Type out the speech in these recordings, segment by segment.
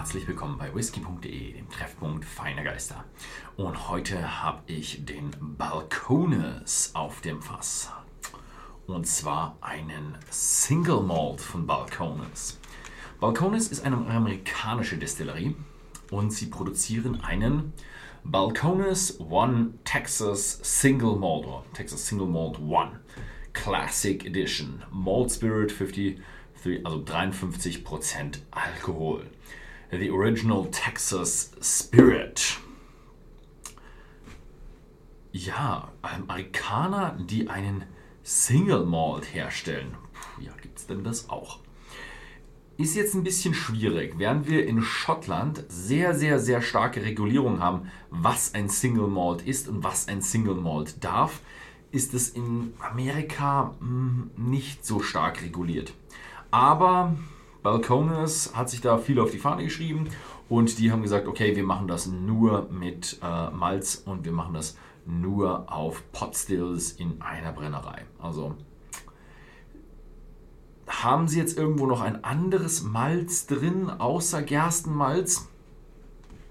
herzlich willkommen bei whisky.de, dem Treffpunkt feiner Geister. Und heute habe ich den Balcones auf dem Fass. Und zwar einen Single Malt von Balcones. Balcones ist eine amerikanische Destillerie und sie produzieren einen Balcones One Texas Single Malt, oder Texas Single Malt One Classic Edition. Malt Spirit 50 also 53% Alkohol. The Original Texas Spirit. Ja, Amerikaner, die einen Single Malt herstellen. Puh, ja, es denn das auch? Ist jetzt ein bisschen schwierig, während wir in Schottland sehr, sehr, sehr starke Regulierung haben, was ein Single Malt ist und was ein Single Malt darf, ist es in Amerika hm, nicht so stark reguliert. Aber Balcones hat sich da viel auf die Fahne geschrieben und die haben gesagt, okay, wir machen das nur mit äh, Malz und wir machen das nur auf Potstills in einer Brennerei. Also haben Sie jetzt irgendwo noch ein anderes Malz drin, außer Gerstenmalz?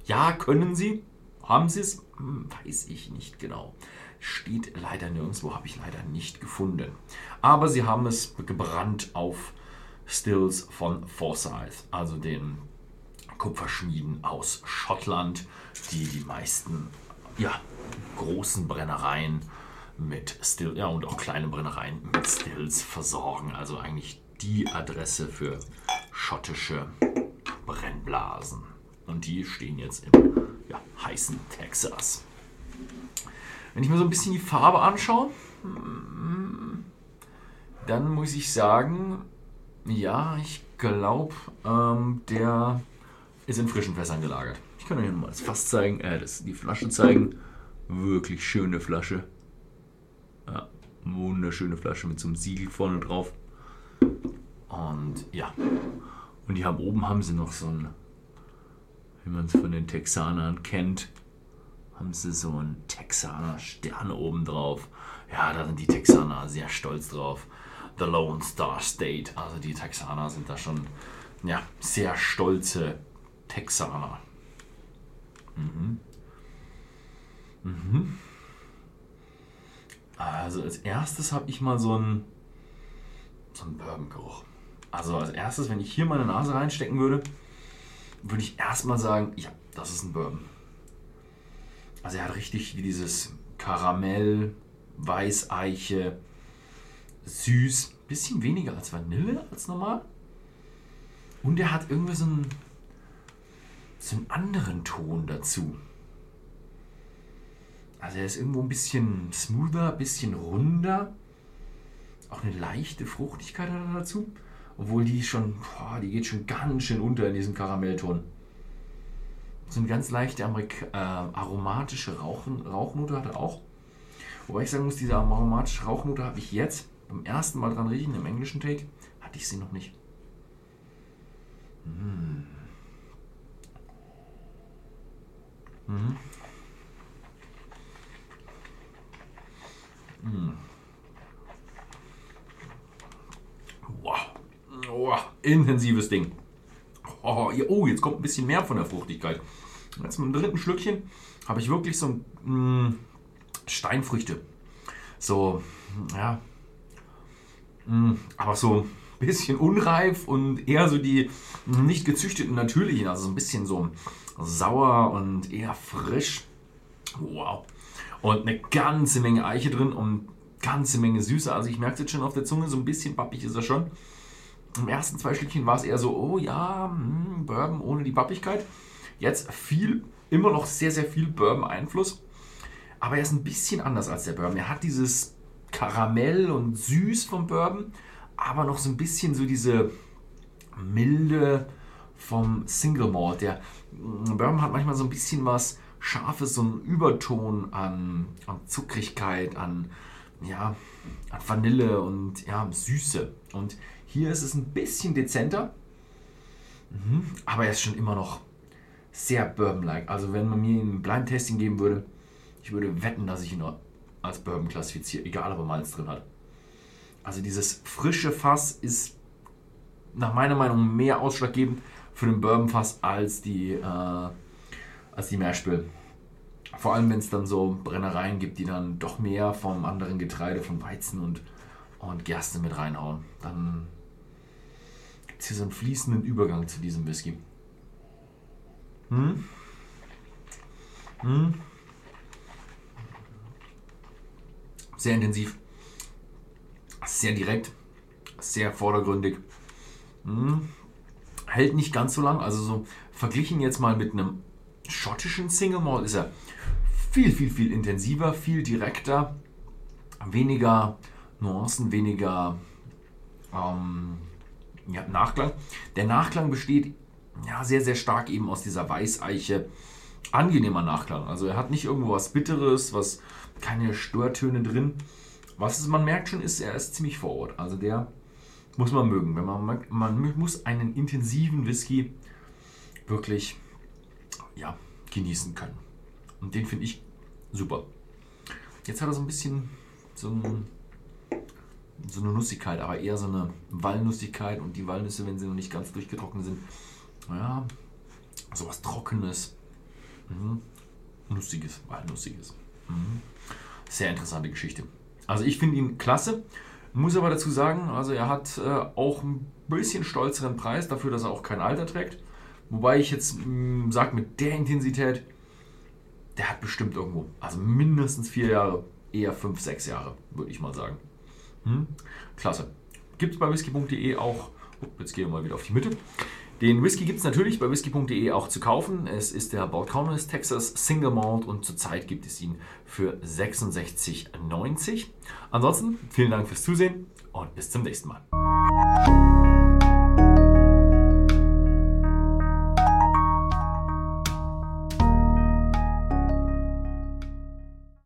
Ja, können Sie? Haben Sie es? Hm, weiß ich nicht genau. Steht leider nirgendwo, habe ich leider nicht gefunden. Aber Sie haben es gebrannt auf Stills von Forsyth, also den Kupferschmieden aus Schottland, die die meisten ja, großen Brennereien mit Stills, ja und auch kleine Brennereien mit Stills versorgen. Also eigentlich die Adresse für schottische Brennblasen. Und die stehen jetzt im ja, heißen Texas. Wenn ich mir so ein bisschen die Farbe anschaue, hm, dann muss ich sagen, ja, ich glaube, ähm, der ist in frischen Fässern gelagert. Ich kann euch mal das Fass zeigen, äh, das, die Flasche zeigen. Wirklich schöne Flasche. Ja, wunderschöne Flasche mit so einem Siegel vorne drauf. Und ja, und die haben oben haben sie noch so ein, wie man es von den Texanern kennt, haben sie so einen Texaner Stern oben drauf. Ja, da sind die Texaner sehr stolz drauf. The Lone Star State. Also die Texaner sind da schon ja, sehr stolze Texaner. Mhm. Mhm. Also als erstes habe ich mal so einen, so einen Bourbon-Geruch. Also als erstes, wenn ich hier meine Nase reinstecken würde, würde ich erstmal sagen, ja, das ist ein Bourbon. Also er hat richtig wie dieses Karamell, Weißeiche, süß, bisschen weniger als Vanille als normal. Und er hat irgendwie so einen, so einen anderen Ton dazu. Also er ist irgendwo ein bisschen smoother, ein bisschen runder. Auch eine leichte Fruchtigkeit hat er dazu. Obwohl die schon, boah, die geht schon ganz schön unter in diesem Karamellton. So eine ganz leichte Amerik äh, aromatische Rauchen, Rauchnote hat er auch. Wobei ich sagen muss, diese aromatische Rauchnote habe ich jetzt beim ersten Mal dran riechen, im englischen Take, hatte ich sie noch nicht. Mmh. Mhm. Mmh. Wow. wow. Intensives Ding. Oh, oh, jetzt kommt ein bisschen mehr von der Fruchtigkeit. Jetzt mit dem dritten Schlückchen habe ich wirklich so mh, mm, Steinfrüchte. So, ja, Mm, aber so ein bisschen unreif und eher so die nicht gezüchteten natürlichen, also so ein bisschen so sauer und eher frisch. Wow. Und eine ganze Menge Eiche drin und ganze Menge Süße. Also ich merke es jetzt schon auf der Zunge, so ein bisschen pappig ist er schon. Im ersten zwei Stückchen war es eher so, oh ja, mh, hm, Bourbon ohne die Pappigkeit. Jetzt viel, immer noch sehr, sehr viel Bourbon-Einfluss. Aber er ist ein bisschen anders als der Bourbon. Er hat dieses Karamell und süß vom Bourbon, aber noch so ein bisschen so diese milde vom Single Malt. Der mm, Bourbon hat manchmal so ein bisschen was Scharfes, so einen Überton an, an Zuckrigkeit, an, ja, an Vanille und ja, Süße. Und hier ist es ein bisschen dezenter, mhm, aber er ist schon immer noch sehr Bourbon-like. Also wenn man mir ein Blind Tasting geben würde, ich würde wetten, dass ich ihn als Bourbon klassifiziert, egal ob er Malz drin hat. Also dieses frische Fass ist nach meiner Meinung mehr ausschlaggebend für den Bourbonfass als die, äh, als die Mashbill. Vor allem, wenn es dann so Brennereien gibt, die dann doch mehr vom anderen Getreide, von Weizen und, und Gerste mit reinhauen. Dann gibt es hier so einen fließenden Übergang zu diesem Whisky. Hm? Hm? Sehr intensiv, sehr direkt, sehr vordergründig. Hm? Hält nicht ganz so lang, also so verglichen jetzt mal mit einem schottischen Single Malt ist er viel, viel, viel intensiver, viel direkter, weniger Nuancen, weniger ähm, ja, Nachklang. Der Nachklang besteht ja, sehr, sehr stark eben aus dieser Weißeiche. Angenehmer Nachklang. Also er hat nicht irgendwo was Bitteres, was keine Störtöne drin. Was man merkt schon ist, er ist ziemlich vor Ort. Also der muss man mögen. Wenn man, man muss einen intensiven Whisky wirklich ja, genießen können. Und den finde ich super. Jetzt hat er so ein bisschen so, ein, so eine Nussigkeit, aber eher so eine Walnussigkeit. Und die Walnüsse, wenn sie noch nicht ganz durchgetrocknet sind, ja, sowas Trockenes. Mhm. Nussiges, Walnussiges. Mhm. Sehr interessante Geschichte. Also ich finde ihn klasse. Muss aber dazu sagen, also er hat äh, auch ein bisschen stolzeren Preis dafür, dass er auch kein Alter trägt. Wobei ich jetzt mm, sage, mit der Intensität, der hat bestimmt irgendwo, also mindestens vier Jahre, eher fünf, sechs Jahre, würde ich mal sagen. Hm? Klasse. Gibt es bei whisky.de auch, oh, jetzt gehen wir mal wieder auf die Mitte. Den Whisky gibt es natürlich bei whisky.de auch zu kaufen. Es ist der Balcones Texas Single Malt und zurzeit gibt es ihn für 66,90. Ansonsten vielen Dank fürs Zusehen und bis zum nächsten Mal.